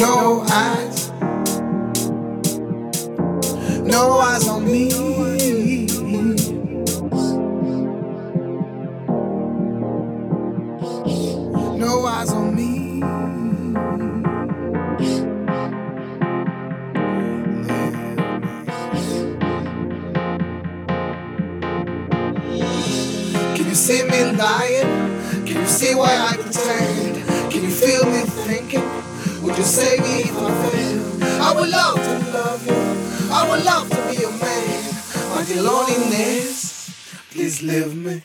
No eyes. No eyes on me. No eyes on me. Can you see me lying? Can you see why I love to be your man. But your loneliness, please leave me.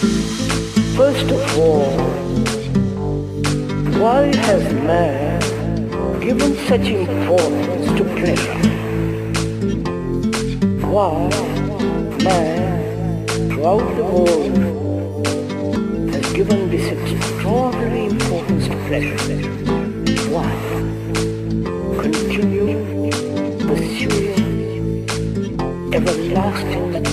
First of all, why has man given such importance to pleasure? Why man, throughout the world, has given this extraordinary importance to pleasure? Why? Continue pursuing everlasting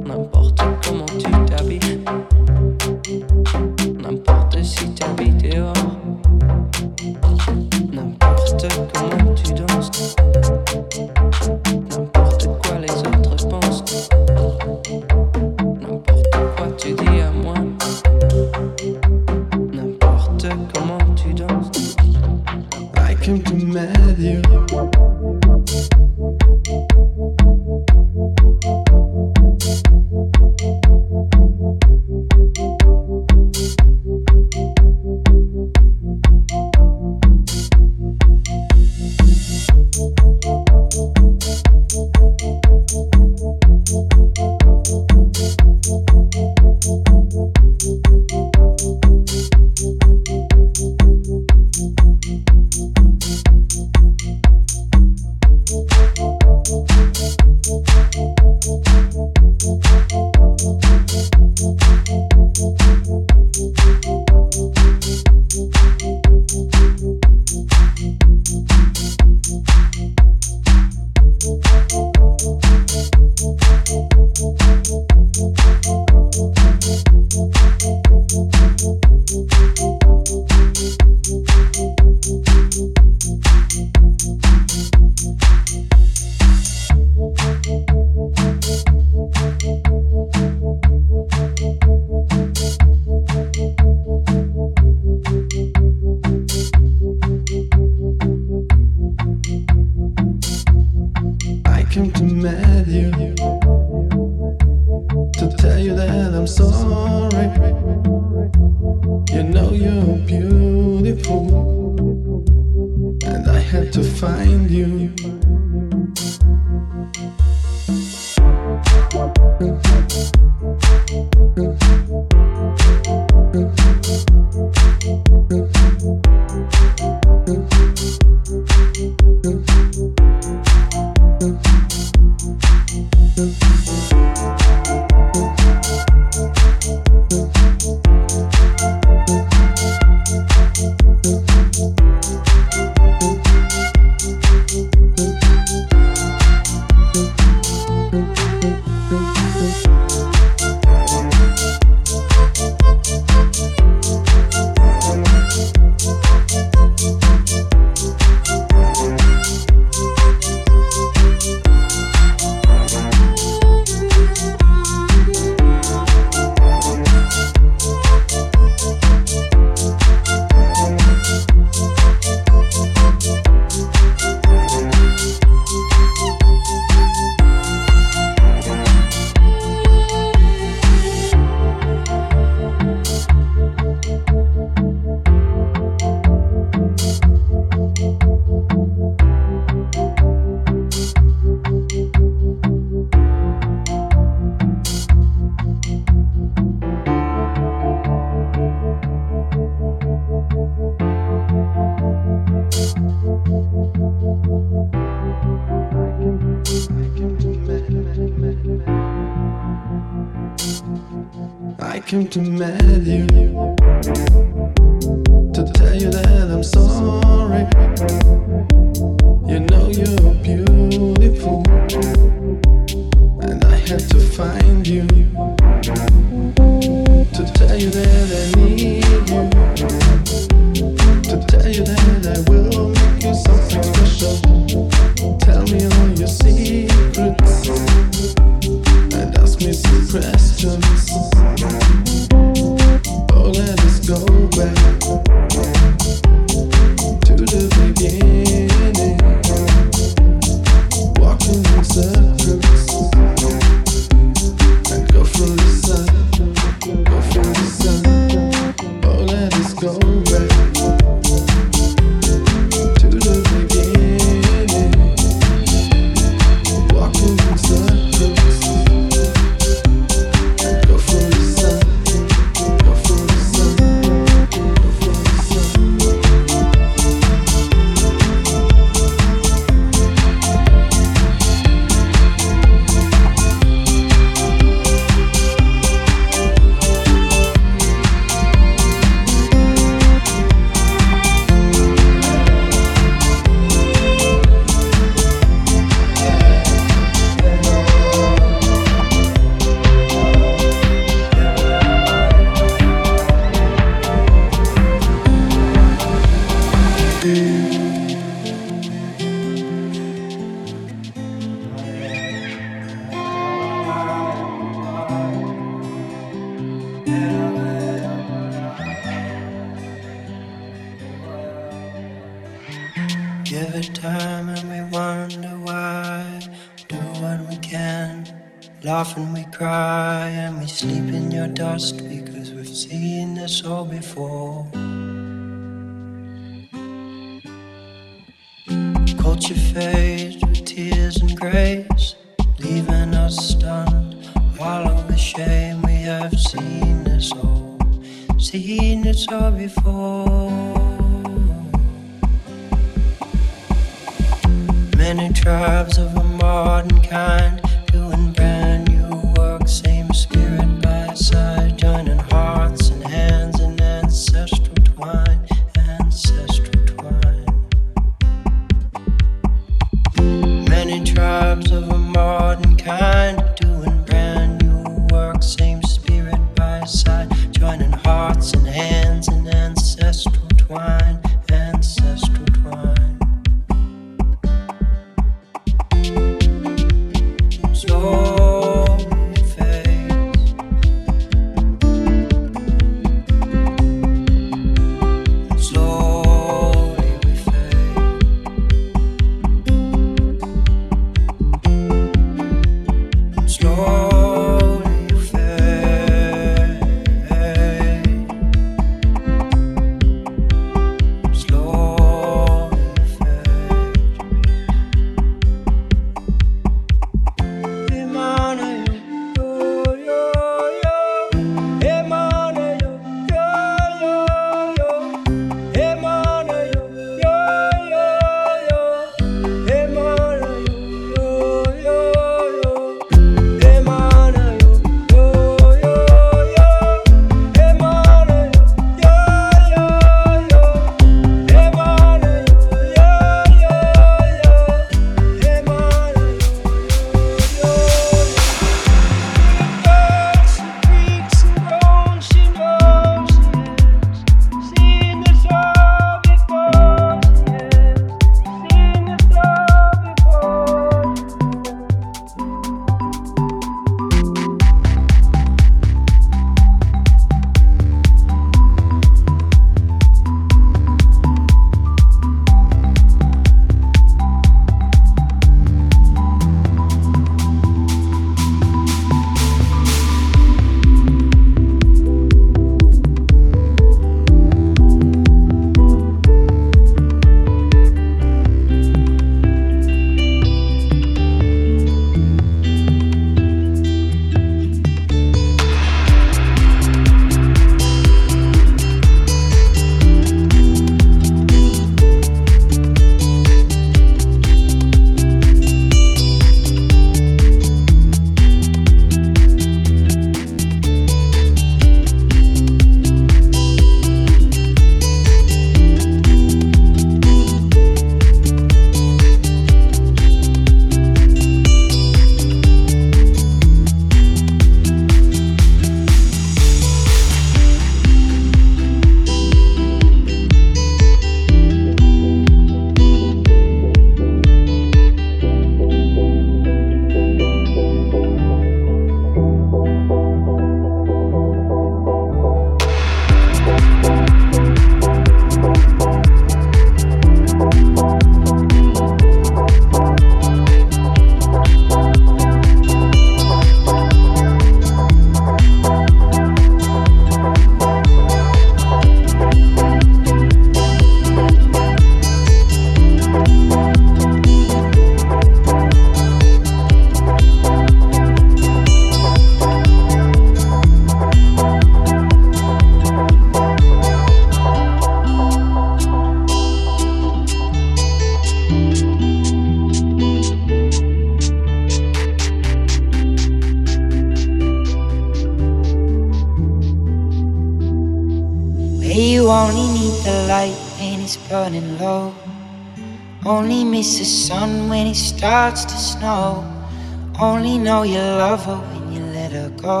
know you love her when you let her go.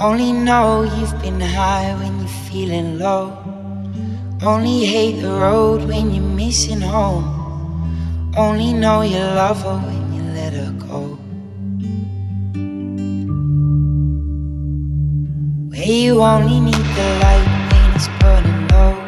Only know you've been high when you're feeling low. Only hate the road when you're missing home. Only know you love her when you let her go. Where you only need the light when it's burning low.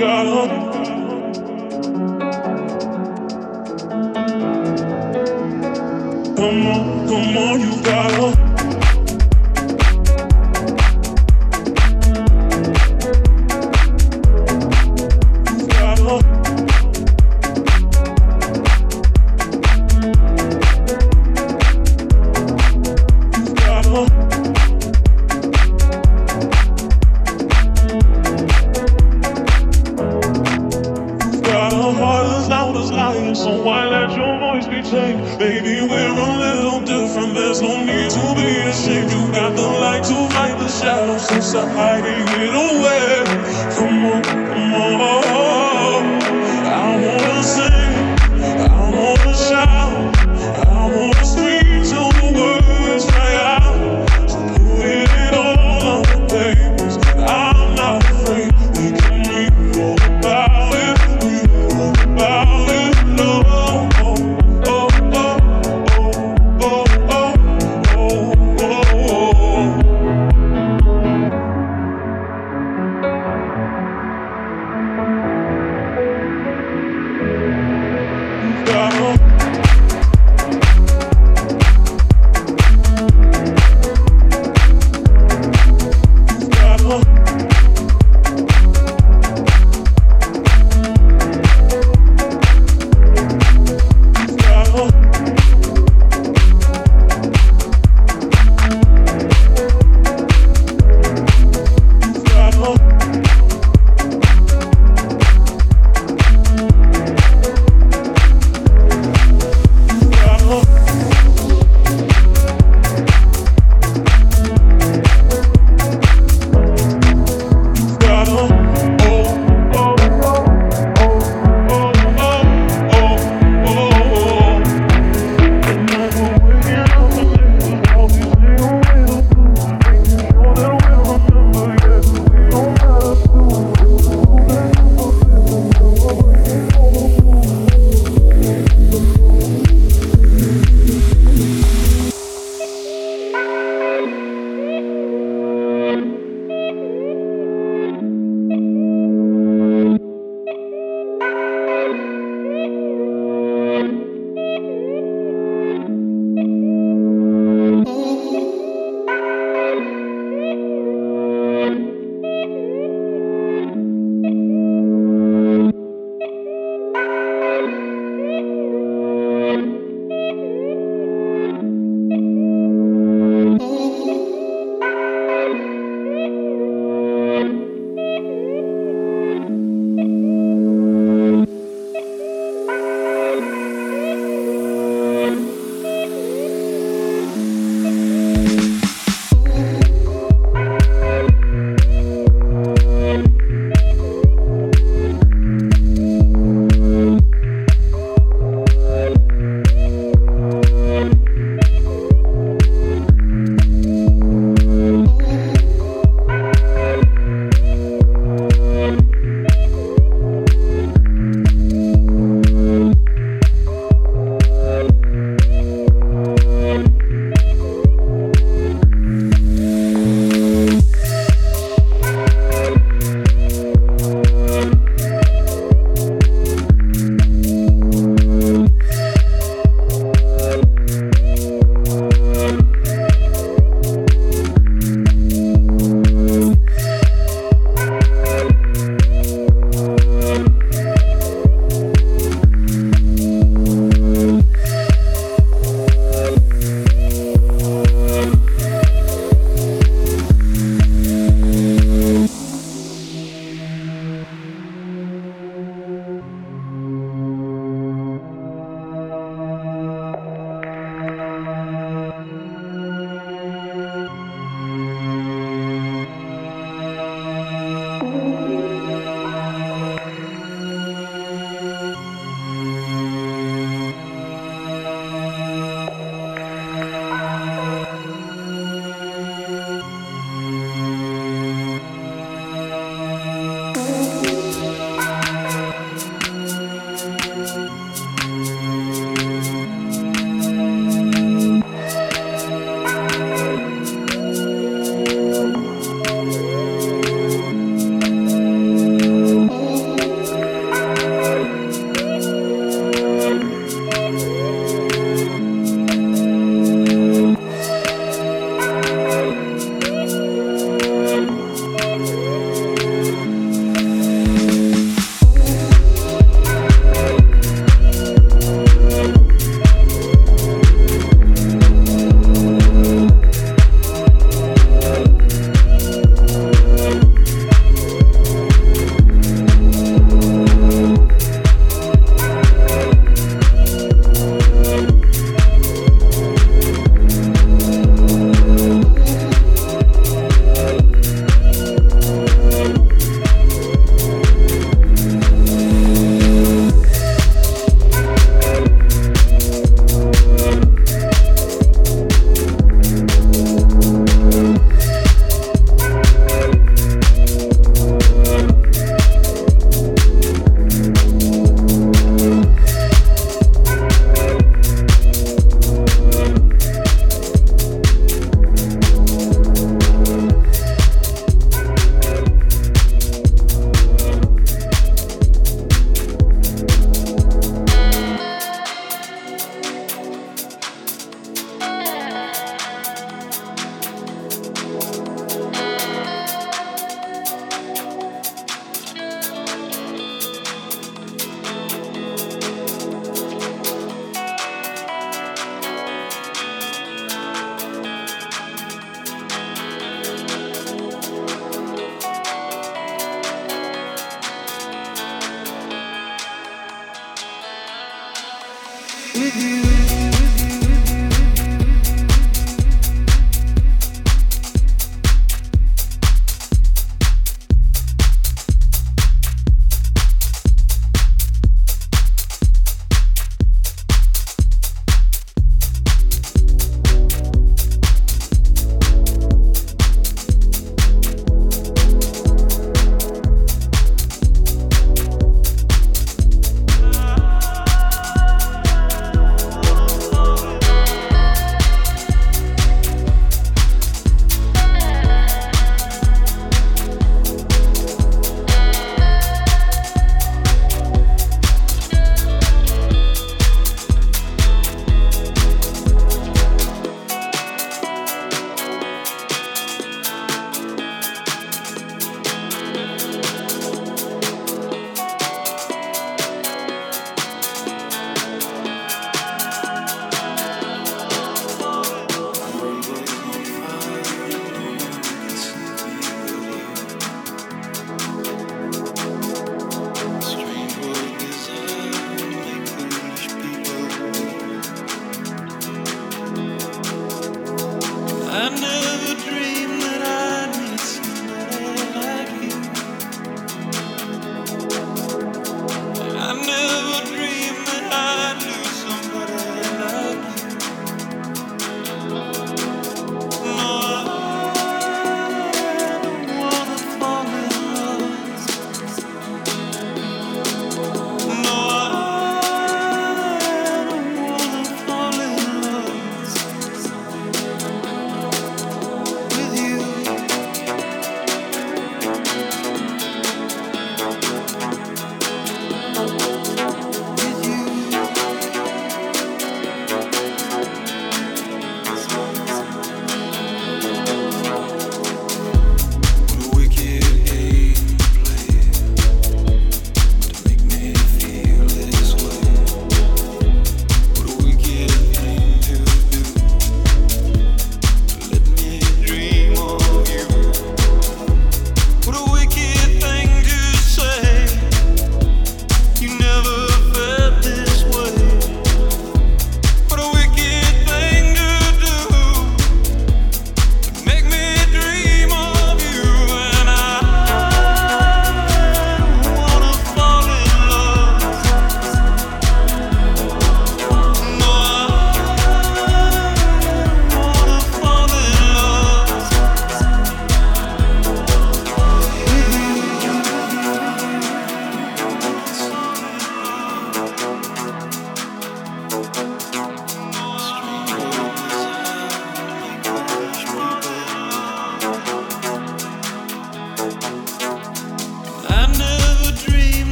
You. Come on,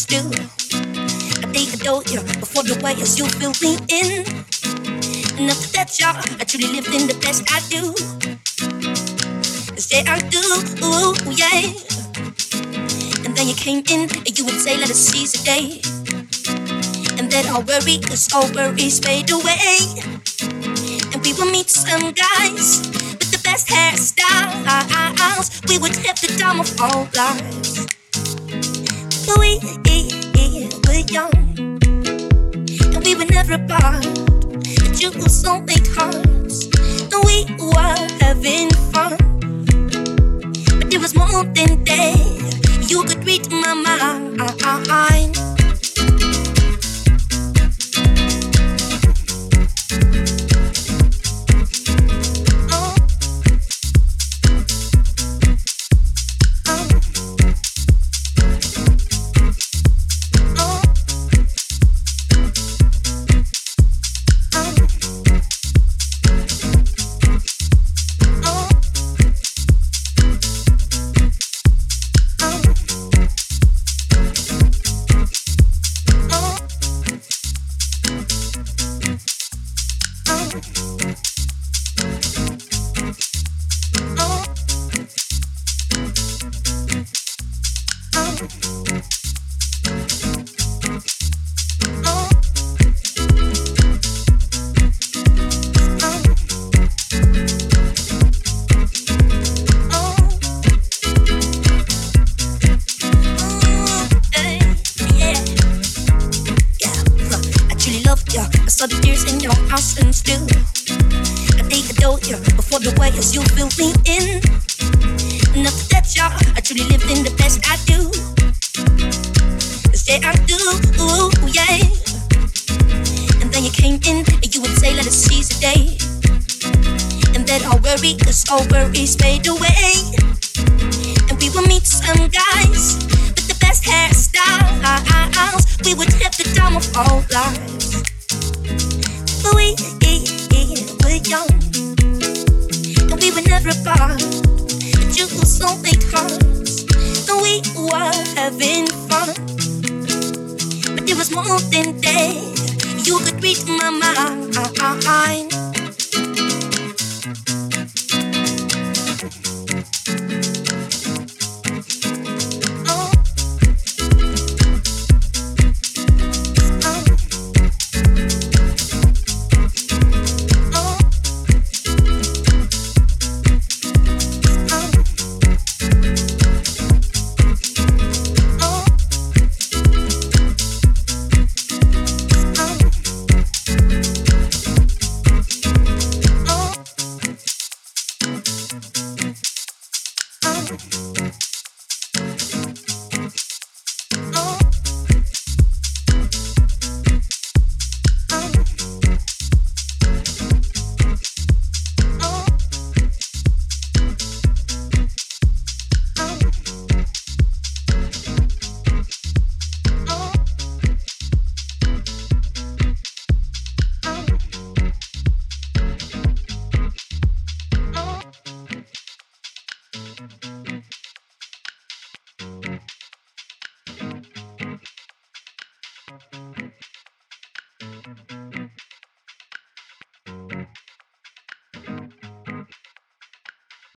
and still I think adore you before the way you fill me in. And after that, y'all, I truly lived in the best I do. Say I do, ooh, yeah. And then you came in and you would say, let us seize the day. And then all worries, all worries fade away. And we will meet some guys with the best hairstyles. We would have the time of our lives we were young and we were never apart. But you were soulmate hearts, and we were having fun. But there was more than that. You could read my mind. Worry, cause all worries fade away. And we will meet some guys with the best hairstyles. We would have the time of our lives. But we were young. And we were never apart. But you were so late hearts. And we were having fun. But it was more than that. You could read my mind.